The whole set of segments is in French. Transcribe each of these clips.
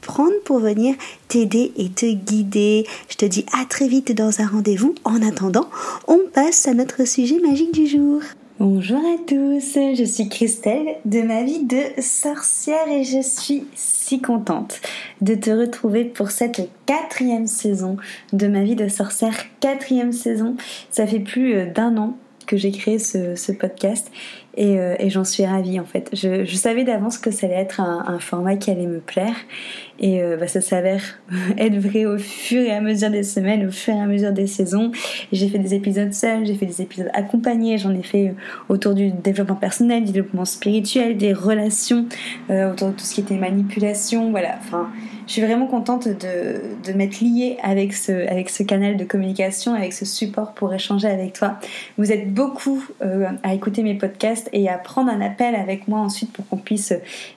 prendre pour venir t'aider et te guider. Je te dis à très vite dans un rendez-vous. En attendant, on passe à notre sujet magique du jour. Bonjour à tous, je suis Christelle de ma vie de sorcière et je suis si contente de te retrouver pour cette quatrième saison de ma vie de sorcière. Quatrième saison, ça fait plus euh, d'un an que j'ai créé ce, podcast euh, et, j'en suis ravie en fait. Je, savais d'avance que ça allait être un, format qui allait me plaire et euh, bah, ça s'avère être vrai au fur et à mesure des semaines, au fur et à mesure des saisons. J'ai fait des épisodes seuls, j'ai fait des épisodes accompagnés, j'en ai fait euh, autour du développement personnel, du développement spirituel, des relations, autour de tout ce qui était manipulation, voilà. Enfin, je suis vraiment contente de, de m'être liée avec ce, avec ce canal de communication, avec ce support pour échanger avec toi. Vous êtes beaucoup à écouter mes podcasts et à prendre un appel avec moi ensuite pour qu'on puisse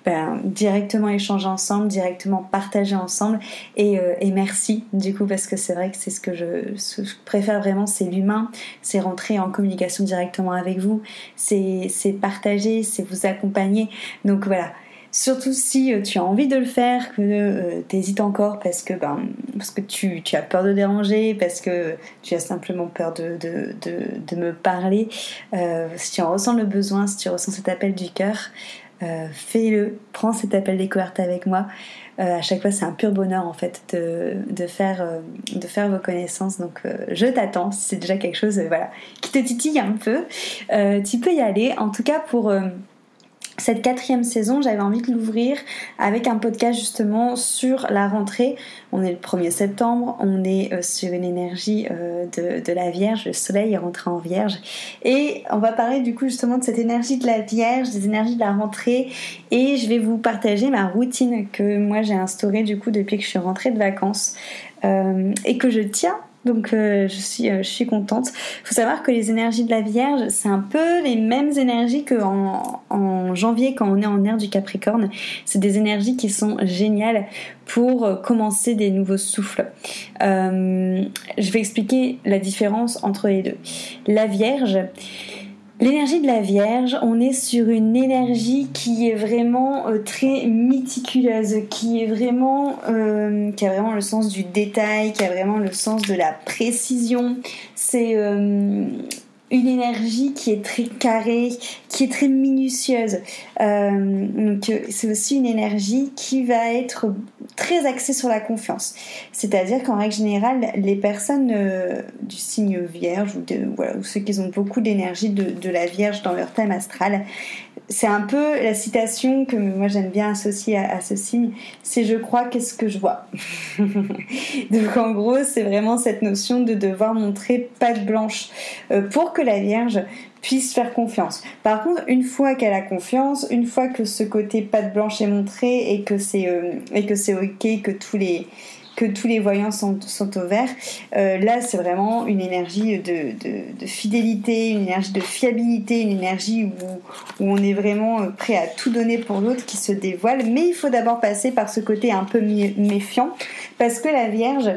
ben, directement échanger ensemble, directement partager ensemble. Et, euh, et merci du coup parce que c'est vrai que c'est ce que je, ce que je préfère vraiment, c'est l'humain, c'est rentrer en communication directement avec vous, c'est partager, c'est vous accompagner. Donc voilà. Surtout si euh, tu as envie de le faire, que euh, tu hésites encore parce que, ben, parce que tu, as peur de déranger, parce que tu as simplement peur de, de, me parler. Euh, si tu en ressens le besoin, si tu ressens cet appel du cœur, fais-le, prends cet appel découverte avec moi. à chaque fois, c'est un pur bonheur en fait de, faire, de faire vos connaissances. Donc, je t'attends. Si c'est déjà quelque chose voilà, qui te titille un peu, tu peux y aller. En tout cas, pour cette quatrième saison, j'avais envie de l'ouvrir avec un podcast justement sur la rentrée. On est le 1er septembre, on est euh, sur une énergie euh, de, la Vierge, le soleil est rentré en Vierge. Et on va parler du coup justement de cette énergie de la Vierge, des énergies de la rentrée. Et je vais vous partager ma routine que moi j'ai instaurée du coup depuis que je suis rentrée de vacances euh, et que je tiens donc euh, je, suis, euh, je suis contente. Il faut savoir que les énergies de la Vierge, c'est un peu les mêmes énergies qu'en en janvier quand on est en air du Capricorne. C'est des énergies qui sont géniales pour euh, commencer des nouveaux souffles. je vais expliquer la différence entre les deux. La Vierge, L'énergie de la Vierge, on est sur une énergie qui est vraiment euh, très méticuleuse, qui est vraiment, euh, qui a vraiment le sens du détail, qui a vraiment le sens de la précision. C'est euh, une énergie qui est très carrée, qui est très minutieuse. Euh, donc euh, c'est aussi une énergie qui va être très axée sur la confiance. C'est-à-dire qu'en règle générale, les personnes euh, du signe vierge ou, ceux qui ont beaucoup d'énergie de, la vierge dans leur thème astral, c'est un peu la citation que moi j'aime bien associer à, ce signe, c'est je crois qu'est-ce que je vois. Donc en gros c'est vraiment cette notion de devoir montrer patte blanche pour que la Vierge puisse faire confiance. Par contre, une fois qu'elle a confiance, une fois que ce côté patte blanche est montré et que c'est euh, et que c'est ok, que tous les que tous les voyants sont, sont au vert. Euh, là, c'est vraiment une énergie de, fidélité, une énergie de fiabilité, une énergie où, où, on est vraiment euh, prêt à tout donner pour l'autre qui se dévoile. Mais il faut d'abord passer par ce côté un peu méfiant, parce que la Vierge,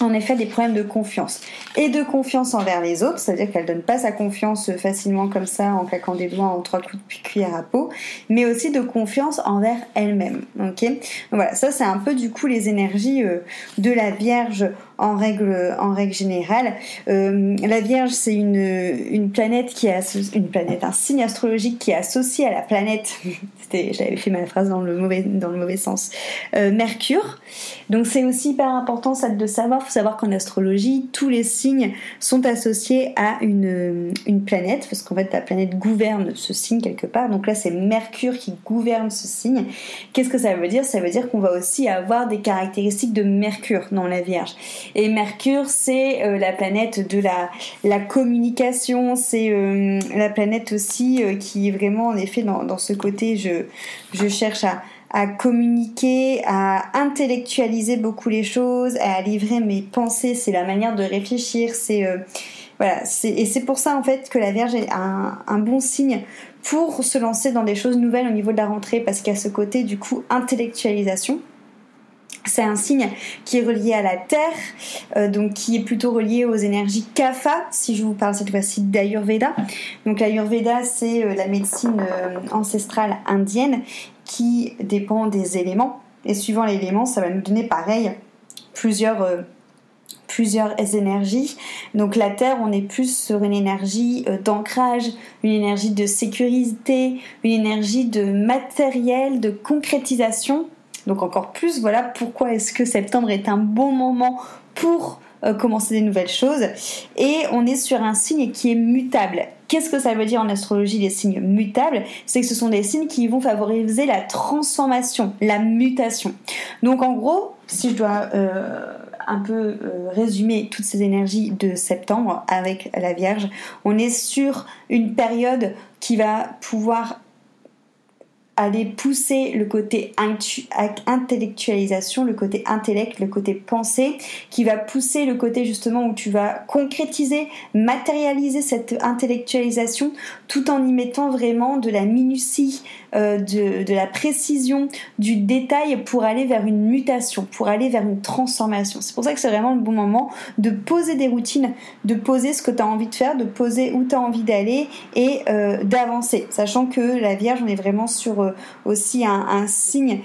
en effet des problèmes de confiance. Et de confiance envers les autres, c'est-à-dire qu'elle donne pas sa confiance facilement comme ça en claquant des doigts en trois coups de cuillère à peau, mais aussi de confiance envers elle-même. Ok? Voilà, ça c'est un peu du coup les énergies euh, de la Vierge en règle, en règle générale. Euh, la Vierge, c'est une, une planète qui est une planète, un signe astrologique qui est associé à la planète. J'avais fait ma phrase dans le mauvais, dans le mauvais sens. Euh, Mercure. Donc c'est aussi hyper important de savoir faut savoir qu'en astrologie, tous les signes sont associés à une, une planète, parce qu'en fait, la planète gouverne ce signe quelque part. Donc là, c'est Mercure qui gouverne ce signe. Qu'est-ce que ça veut dire? Ça veut dire qu'on va aussi avoir des caractéristiques de Mercure dans la Vierge. Et Mercure, c'est euh, la planète de la, la communication, c'est euh, la planète aussi euh, qui est vraiment, en effet, dans, dans ce côté, je, je cherche à à communiquer, à intellectualiser beaucoup les choses, à livrer mes pensées. C'est la manière de réfléchir. C'est euh, voilà. Et c'est pour ça en fait que la Vierge est un, un, bon signe pour se lancer dans des choses nouvelles au niveau de la rentrée, parce qu'il y a ce côté du coup intellectualisation. C'est un signe qui est relié à la terre, euh, donc qui est plutôt relié aux énergies kapha, si je vous parle cette fois-ci d'Ayurveda. Donc l'Ayurveda, c'est euh, la médecine ancestrale indienne qui dépend des éléments. Et suivant l'élément, ça va nous donner pareil plusieurs, euh, plusieurs énergies. Donc la Terre, on est plus sur une énergie euh, d'ancrage, une énergie de sécurité, une énergie de matériel, de concrétisation. Donc encore plus, voilà pourquoi est-ce que septembre est un bon moment pour euh, commencer des nouvelles choses. Et on est sur un signe qui est mutable. Qu'est-ce que ça veut dire en astrologie les signes mutables? C'est que ce sont des signes qui vont favoriser la transformation, la mutation. Donc en gros, si je dois euh, un peu euh, résumer toutes ces énergies de septembre avec la Vierge, on est sur une période qui va pouvoir aller pousser le côté intellectualisation, le côté intellect, le côté pensée, qui va pousser le côté justement où tu vas concrétiser, matérialiser cette intellectualisation tout en y mettant vraiment de la minutie, euh, de, la précision, du détail pour aller vers une mutation, pour aller vers une transformation. C'est pour ça que c'est vraiment le bon moment de poser des routines, de poser ce que tu as envie de faire, de poser où tu as envie d'aller et euh, d'avancer. Sachant que la Vierge, on est vraiment sur euh, aussi un, signe,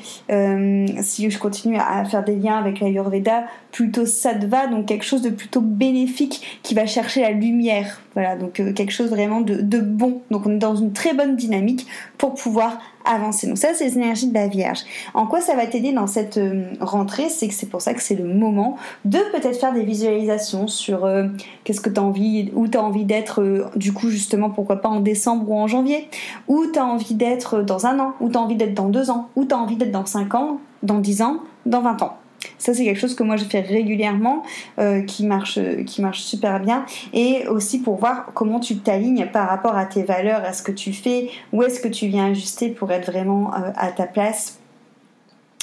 si je continue à faire des liens avec l'Ayurveda, plutôt sattva, donc quelque chose de plutôt bénéfique qui va chercher la lumière. Voilà, donc quelque chose vraiment de, bon. Donc on est dans une très bonne dynamique pour pouvoir avancer. Donc ça, c'est les énergies de la Vierge. En quoi ça va t'aider dans cette euh, rentrée? C'est que c'est pour ça que c'est le moment de peut-être faire des visualisations sur euh, qu'est-ce que tu as envie, où tu as envie d'être, euh, du coup justement, pourquoi pas en décembre ou en janvier, où tu as envie d'être dans un an, où tu as envie d'être dans deux ans, où tu as envie d'être dans cinq ans, dans dix ans, dans vingt ans? Ça, c'est quelque chose que moi je fais régulièrement, euh, qui, marche, qui marche super bien. Et aussi pour voir comment tu t'alignes par rapport à tes valeurs, à ce que tu fais, où est-ce que tu viens ajuster pour être vraiment euh, à ta place.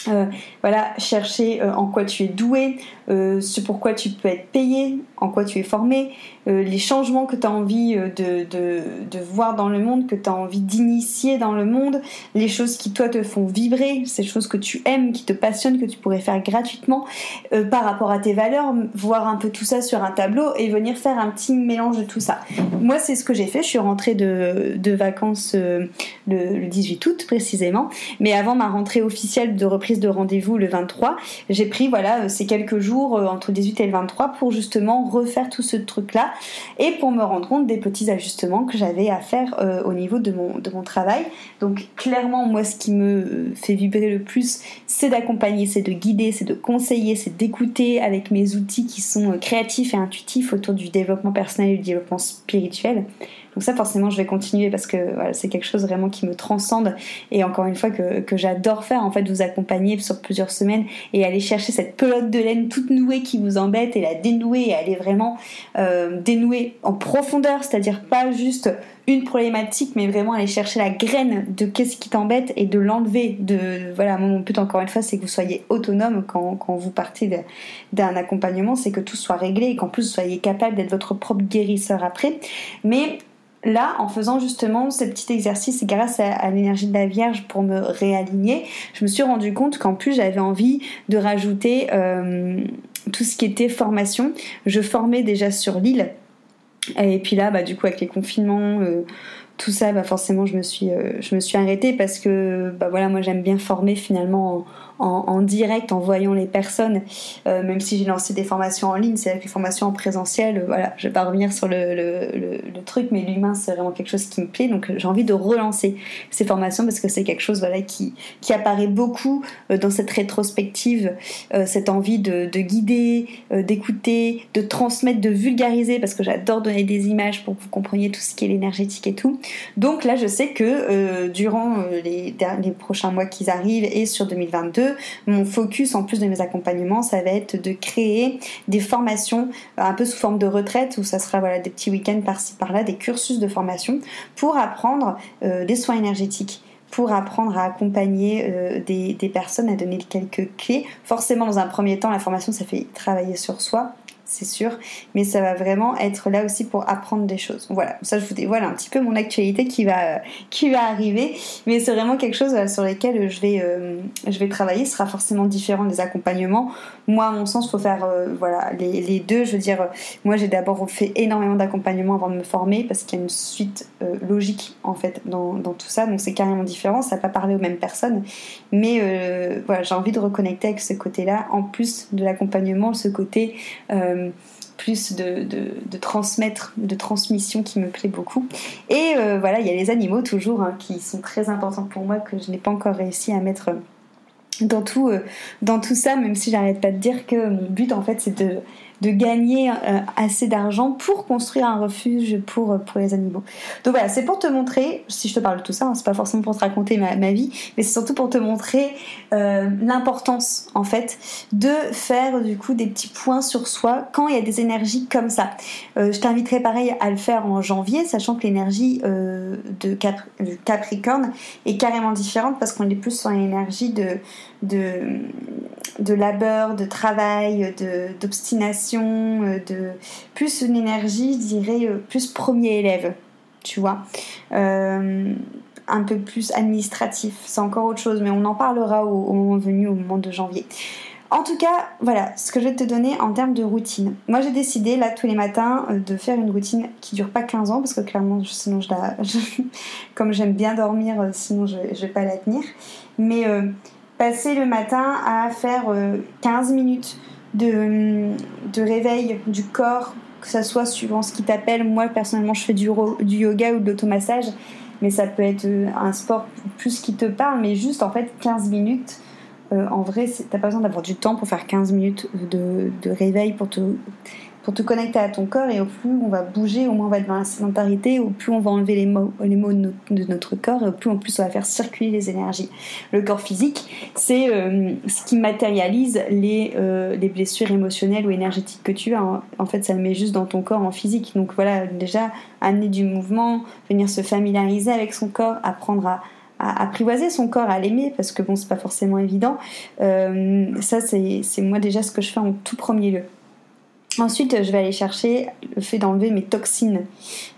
Euh, voilà, chercher en quoi tu es doué, ce pourquoi tu peux être payé, en quoi tu es formé, euh, les changements que tu as envie euh, de, de, de, voir dans le monde, que tu as envie d'initier dans le monde, les choses qui toi te font vibrer, ces choses que tu aimes, qui te passionnent, que tu pourrais faire gratuitement euh, par rapport à tes valeurs, voir un peu tout ça sur un tableau et venir faire un petit mélange de tout ça. Moi, c'est ce que j'ai fait. Je suis rentrée de, de vacances le, le, 18 août précisément, mais avant ma rentrée officielle de reprise de rendez-vous le 23, j'ai pris voilà ces quelques jours entre le 18 et le 23 pour justement refaire tout ce truc-là et pour me rendre compte des petits ajustements que j'avais à faire euh, au niveau de mon, travail. Donc clairement, moi, ce qui me fait vibrer le plus, c'est d'accompagner, c'est de guider, c'est de conseiller, c'est d'écouter avec mes outils qui sont euh, créatifs et intuitifs autour du développement personnel et du développement spirituel. Donc ça, forcément, je vais continuer parce que voilà, c'est quelque chose vraiment qui me transcende et encore une fois que, que j'adore faire, en fait, vous accompagner sur plusieurs semaines et aller chercher cette pelote de laine toute nouée qui vous embête et la dénouer et aller vraiment euh, dénouer en profondeur, c'est-à-dire pas juste une problématique, mais vraiment aller chercher la graine de qu'est-ce qui t'embête et de l'enlever. De voilà, mon but encore une fois, c'est que vous soyez autonome quand, quand vous partez d'un accompagnement, c'est que tout soit réglé et qu'en plus vous soyez capable d'être votre propre guérisseur après. Mais là, en faisant justement ce petit exercice grâce à, l'énergie de la Vierge pour me réaligner, je me suis rendu compte qu'en plus j'avais envie de rajouter euh, tout ce qui était formation. Je formais déjà sur l'île. Et puis là, bah, du coup, avec les confinements, euh, tout ça, bah forcément, je me suis, je me suis arrêtée parce que, bah voilà, moi j'aime bien former finalement en, direct, en voyant les personnes, euh, même si j'ai lancé des formations en ligne, c'est avec les formations en présentiel, euh, voilà, je vais pas revenir sur le, le, truc, mais l'humain c'est vraiment quelque chose qui me plaît, donc j'ai envie de relancer ces formations parce que c'est quelque chose voilà, qui, qui apparaît beaucoup euh, dans cette rétrospective, cette envie de, de guider, d'écouter, de transmettre, de vulgariser, parce que j'adore donner des images pour que vous compreniez tout ce qui est l'énergétique et tout. Donc là, je sais que durant les, les prochains mois qui arrivent et sur 2022, mon focus, en plus de mes accompagnements, ça va être de créer des formations euh, un peu sous forme de retraite, où ça sera voilà, des petits week-ends par-ci par-là, des cursus de formation pour apprendre euh, des soins énergétiques pour apprendre à accompagner euh, des, des, personnes, à donner quelques clés. Forcément, dans un premier temps, la formation, ça fait travailler sur soi, c'est sûr, mais ça va vraiment être là aussi pour apprendre des choses. Voilà, ça je vous dévoile un petit peu mon actualité qui va, va arriver, mais c'est vraiment quelque chose sur lequel je vais, euh, je vais travailler. Ce sera forcément différent des accompagnements. Moi, à mon sens, il faut faire euh, voilà, les, deux. Je veux dire, moi j'ai d'abord fait énormément d'accompagnements avant de me former parce qu'il y a une suite euh, logique en fait dans, tout ça, donc c'est carrément différent. Ça va pas parler aux mêmes personnes, mais voilà, j'ai envie de reconnecter avec ce côté-là en plus de l'accompagnement, ce côté euh, plus de, transmettre, de transmission qui me plaît beaucoup. Et euh, voilà, il y a les animaux toujours hein, qui sont très importants pour moi que je n'ai pas encore réussi à mettre dans tout, euh, dans tout ça, même si j'arrête pas de dire que mon but en fait c'est de de gagner euh, assez d'argent pour construire un refuge pour, euh, pour les animaux. Donc voilà, c'est pour te montrer, si je te parle de tout ça, hein, c'est pas forcément pour te raconter ma, ma vie, mais c'est surtout pour te montrer euh, l'importance en fait de faire du coup des petits points sur soi quand il y a des énergies comme ça. je t'inviterai pareil à le faire en janvier, sachant que l'énergie de Capricorne est carrément différente parce qu'on est plus sur l'énergie de de, labeur, de travail, d'obstination, euh, de, plus une énergie, je dirais, euh, plus premier élève, tu vois. Euh, un peu plus administratif, c'est encore autre chose, mais on en parlera au, moment venu, au moment de janvier. En tout cas, voilà ce que je vais te donner en termes de routine. Moi, j'ai décidé, là, tous les matins, de faire une routine qui dure pas 15 ans, parce que clairement, sinon, comme j'aime bien dormir, sinon, je, je vais pas la tenir. Mais passer le matin à faire 15 euh, minutes de, de réveil du corps, que ça soit suivant ce qui t'appelle. Moi, personnellement, je fais du, yoga ou de l'automassage, mais ça peut être euh, un sport plus qui te parle, mais juste en fait 15 minutes. Euh, en vrai, t'as pas besoin d'avoir du temps pour faire 15 minutes de réveil pour te pour te connecter à ton corps et au plus on va bouger, au moins on va être dans la sédentarité, au plus on va enlever les mots, les mots de, notre, corps et au plus en plus on va faire circuler les énergies. Le corps physique, c'est euh, ce qui matérialise les, euh, les blessures émotionnelles ou énergétiques que tu as. En fait, ça le met juste dans ton corps en physique. Donc voilà, déjà, amener du mouvement, venir se familiariser avec son corps, apprendre à apprivoiser son corps, à l'aimer, parce que bon, c'est pas forcément évident. Euh, ça, c'est moi déjà ce que je fais en tout premier lieu. Ensuite, je vais aller chercher le fait d'enlever mes toxines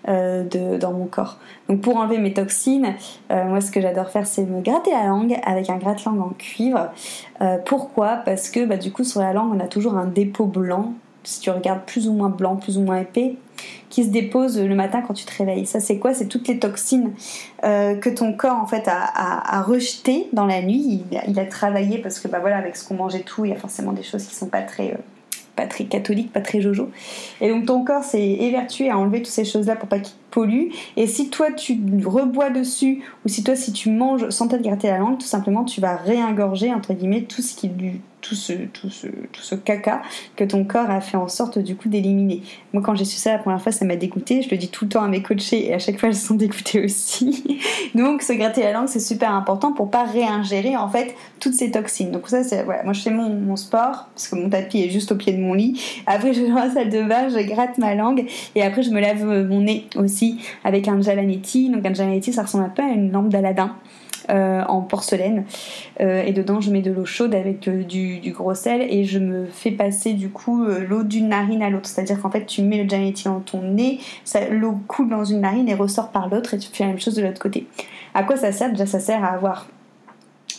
euh, dans mon corps. Donc pour enlever mes toxines, euh, moi ce que j'adore faire c'est me gratter la langue avec un gratte-langue en cuivre. Euh, pourquoi? Parce que bah, du coup sur la langue on a toujours un dépôt blanc, si tu regardes plus ou moins blanc, plus ou moins épais, qui se dépose le matin quand tu te réveilles. Ça c'est quoi? C'est toutes les toxines que ton corps en fait a, rejetées dans la nuit. Il, a travaillé parce que bah voilà avec ce qu'on mange et tout, il y a forcément des choses qui sont pas très pas très catholique, pas très jojo. Et donc ton corps s'est évertué à enlever toutes ces choses-là pour pas qu'il pollue. Et si toi tu rebois dessus, ou si toi si tu manges sans te gratter la langue, tout simplement tu vas réingorger entre guillemets tout ce qui tout ce, tout, ce, tout ce caca que ton corps a fait en sorte du coup d'éliminer. Moi quand j'ai su ça la première fois ça m'a dégoûté, je le dis tout le temps à mes coachés et à chaque fois elles sont dégoûtées aussi. Donc se gratter la langue c'est super important pour pas réingérer en fait toutes ces toxines. Donc ça c'est moi je fais mon, mon, sport parce que mon tapis est juste au pied de mon lit. Après je vais dans la salle de bain, je gratte ma langue et après je me lave mon nez aussi avec un Jalanetti. Donc un Jalanetti ça ressemble un peu à une lampe d'Aladin. Euh, en porcelaine. Euh, et dedans, je mets de l'eau chaude avec euh, du, gros sel et je me fais passer du coup l'eau d'une narine à l'autre. C'est-à-dire qu'en fait, tu mets le Gianetti dans ton nez, l'eau coule dans une narine et ressort par l'autre et tu fais la même chose de l'autre côté. À quoi ça sert? Déjà, ça sert à avoir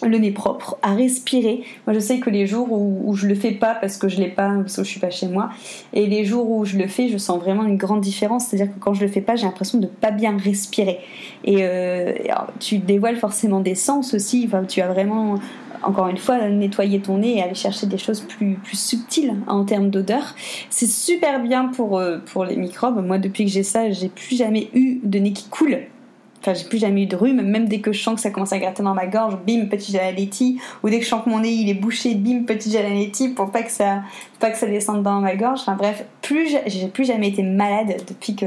le nez propre, à respirer. Moi, je sais que les jours où, où je le fais pas parce que je l'ai pas, parce que je suis pas chez moi, et les jours où je le fais, je sens vraiment une grande différence. C'est-à-dire que quand je le fais pas, j'ai l'impression de pas bien respirer. Et euh, tu dévoiles forcément des sens aussi. Tu as vraiment encore une fois, nettoyer ton nez et aller chercher des choses plus, plus subtiles en termes d'odeur. C'est super bien pour, euh, pour les microbes. Moi, depuis que j'ai ça, j'ai plus jamais eu de nez qui coule. Enfin, j'ai plus jamais eu de rhume, même dès que je sens que ça commence à gratter dans ma gorge, bim, petit gel ou dès que je sens que mon nez il est bouché, bim, petit gel pour pas que ça, pas que ça descende dans ma gorge. Enfin bref, plus j'ai plus jamais été malade depuis que,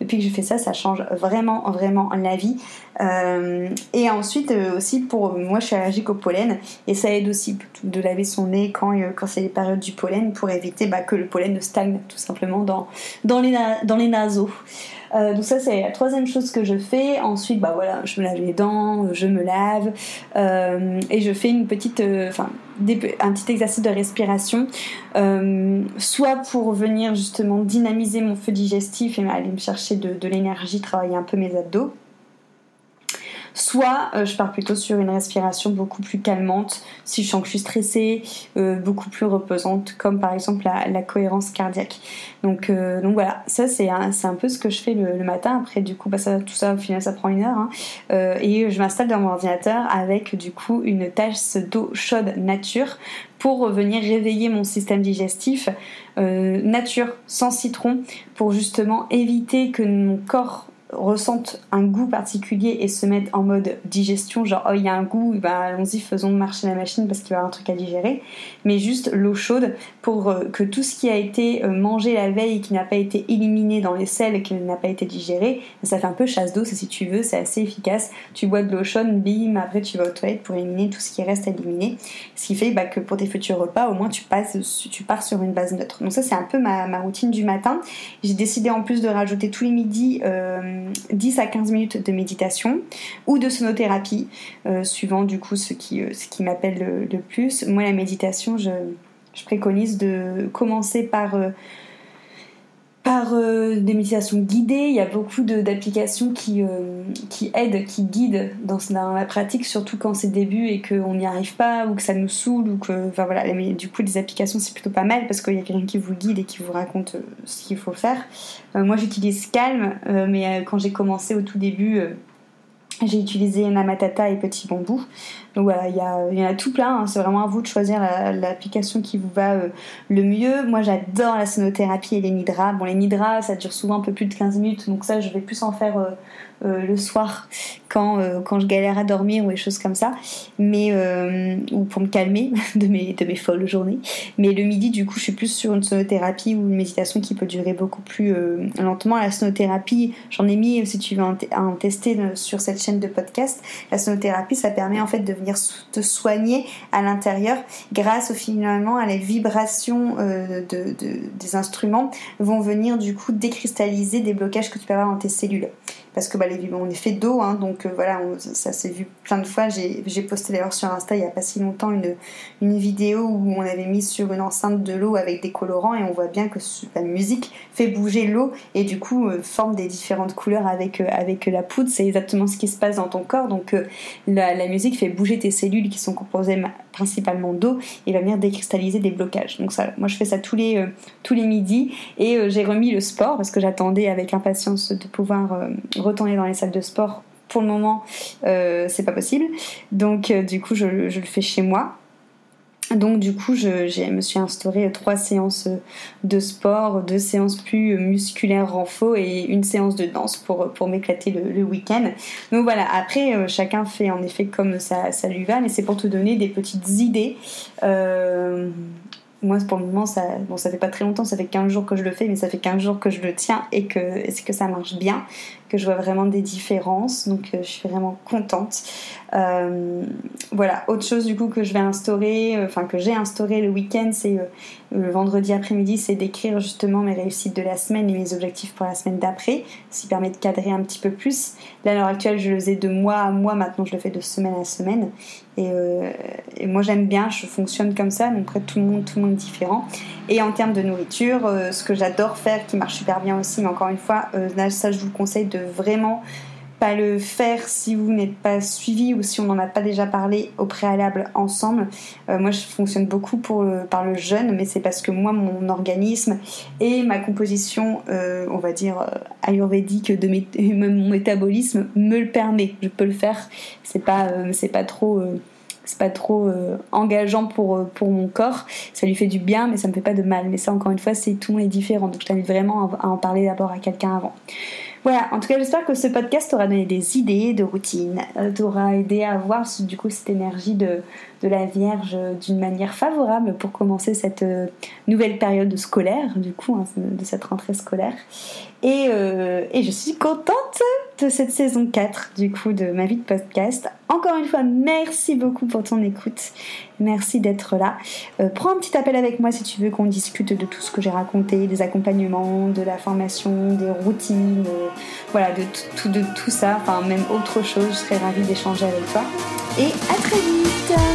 depuis que je fais ça, ça change vraiment, vraiment la vie. Euh, et ensuite euh, aussi pour moi, je suis allergique au pollen et ça aide aussi de laver son nez quand, euh, quand c'est les périodes du pollen pour éviter bah, que le pollen ne stagne tout simplement dans, dans, les, dans les. Euh, donc ça c'est la troisième chose que je fais. Ensuite bah voilà, je me lave les dents, je me lave euh, et je fais une petite, euh, enfin un petit exercice de respiration, soit pour venir justement dynamiser mon feu digestif et aller me chercher de, de l'énergie, travailler un peu mes abdos soit euh, je pars plutôt sur une respiration beaucoup plus calmante si je sens que je suis stressée, euh, beaucoup plus reposante, comme par exemple la, cohérence cardiaque. Donc, euh, donc voilà, ça c'est un, peu ce que je fais le, matin. Après, du coup, bah, tout ça au final ça prend une heure. Hein. et je m'installe dans mon ordinateur avec du coup une tasse d'eau chaude nature pour venir réveiller mon système digestif nature sans citron pour justement éviter que mon corps ressentent un goût particulier et se mettent en mode digestion, genre oh il y a un goût, bah, allons-y faisons marcher la machine parce qu'il va y avoir un truc à digérer, mais juste l'eau chaude pour euh, que tout ce qui a été euh, mangé la veille qui n'a pas été éliminé dans les selles qui n'a pas été digéré, ça fait un peu chasse d'eau, si tu veux, c'est assez efficace. Tu bois de l'eau chaude, bim, après tu vas aux toilettes pour éliminer tout ce qui reste à éliminer, ce qui fait bah, que pour tes futurs repas, au moins tu passes, tu pars sur une base neutre. Donc ça c'est un peu ma, routine du matin. J'ai décidé en plus de rajouter tous les midis euh, 10 à 15 minutes de méditation ou de sonothérapie, euh, suivant du coup ce qui, euh, ce qui m'appelle le, plus. Moi, la méditation, je, préconise de commencer par, euh, par des méditations guidées. Il y a beaucoup d'applications qui, qui aident, qui guident dans, la pratique, surtout quand c'est début et qu'on n'y arrive pas ou que ça nous saoule ou que, enfin voilà, du coup, les applications c'est plutôt pas mal parce qu'il y a quelqu'un qui vous guide et qui vous raconte ce qu'il faut faire. Euh, moi j'utilise Calm, euh, mais euh, quand j'ai commencé au tout début, j'ai utilisé Namatata et Petit Bambou. Donc voilà, il y, y, en a tout plein. Hein. C'est vraiment à vous de choisir l'application qui vous va le mieux. Moi, j'adore la sonothérapie et les nidras. Bon, les nidras, ça dure souvent un peu plus de 15 minutes. Donc ça, je vais plus en faire euh, le soir quand, euh, quand je galère à dormir ou des choses comme ça, mais euh, ou pour me calmer de mes, de mes folles journées. Mais le midi, du coup, je suis plus sur une sonothérapie ou une méditation qui peut durer beaucoup plus lentement. La sonothérapie, j'en ai mis, si tu veux en, tester sur cette chaîne de podcast, la sonothérapie, ça permet en fait de venir te soigner à l'intérieur grâce au, finalement à les vibrations de, des instruments vont venir du coup décristalliser des blocages que tu peux avoir dans tes cellules parce que bah, les, on est fait d'eau, hein, donc euh, voilà, ça s'est vu plein de fois. J'ai posté d'ailleurs sur Insta il n'y a pas si longtemps une, vidéo où on avait mis sur une enceinte de l'eau avec des colorants et on voit bien que la musique fait bouger l'eau et du coup euh, forme des différentes couleurs avec, euh, avec la poudre. C'est exactement ce qui se passe dans ton corps. Donc la, la, musique fait bouger tes cellules qui sont composées principalement d'eau et va venir décristalliser des blocages. Donc ça, moi je fais ça tous les, tous les midis et j'ai remis le sport parce que j'attendais avec impatience de pouvoir retourner dans les salles de sport, pour le moment, euh, c'est pas possible. Donc, euh, du coup, je, le fais chez moi. Donc du coup, je, me suis instauré trois séances de sport, deux séances plus musculaires renfo et une séance de danse pour, pour m'éclater le, week-end. Donc voilà, après, euh, chacun fait en effet comme ça, ça lui va, mais c'est pour te donner des petites idées. Moi pour le moment ça bon ça fait pas très longtemps ça fait 15 jours que je le fais mais ça fait 15 jours que je le tiens et que que ça marche bien? Que je vois vraiment des différences donc euh, je suis vraiment contente. Euh, voilà autre chose du coup que je vais instaurer euh, enfin que j'ai instauré le week-end c'est le vendredi après-midi c'est d'écrire justement mes réussites de la semaine et mes objectifs pour la semaine d'après ce qui permet de cadrer un petit peu plus. Là à l'heure actuelle je le faisais de mois à mois maintenant je le fais de semaine à semaine. Et, moi j'aime bien je fonctionne comme ça donc après tout le monde tout le monde différent. Et en termes de nourriture, ce que j'adore faire, qui marche super bien aussi, mais encore une fois, ça je vous conseille vraiment pas le faire si vous n'êtes pas suivi ou si on n'en a pas déjà parlé au préalable ensemble. Euh, moi, je fonctionne beaucoup pour par le jeûne, mais c'est parce que moi, mon organisme et ma composition, euh, on va dire euh, ayurvédique de mon métabolisme me le permet. Je peux le faire. C'est pas, c'est pas trop c'est pas trop engageant pour, pour mon corps. Ça lui fait du bien, mais ça me fait pas de mal. Mais ça, encore une fois, c'est tout le est différent. Donc, je t'invite vraiment à en parler d'abord à quelqu'un avant. Voilà, en tout cas, j'espère que ce podcast t'aura donné des idées de routine, euh, t'aura aidé à voir du coup cette énergie de, de la Vierge d'une manière favorable pour commencer cette euh, nouvelle période scolaire, du coup, hein, de cette rentrée scolaire. Et, euh, et, je suis contente de cette saison 4, du coup, de ma vie de podcast. Encore une fois, merci beaucoup pour ton écoute. Merci d'être là. Euh, prends un petit appel avec moi si tu veux qu'on discute de tout ce que j'ai raconté, des accompagnements, de la formation, des routines, voilà, de tout, de tout ça, enfin même autre chose. Je serais ravie d'échanger avec toi. Et à très vite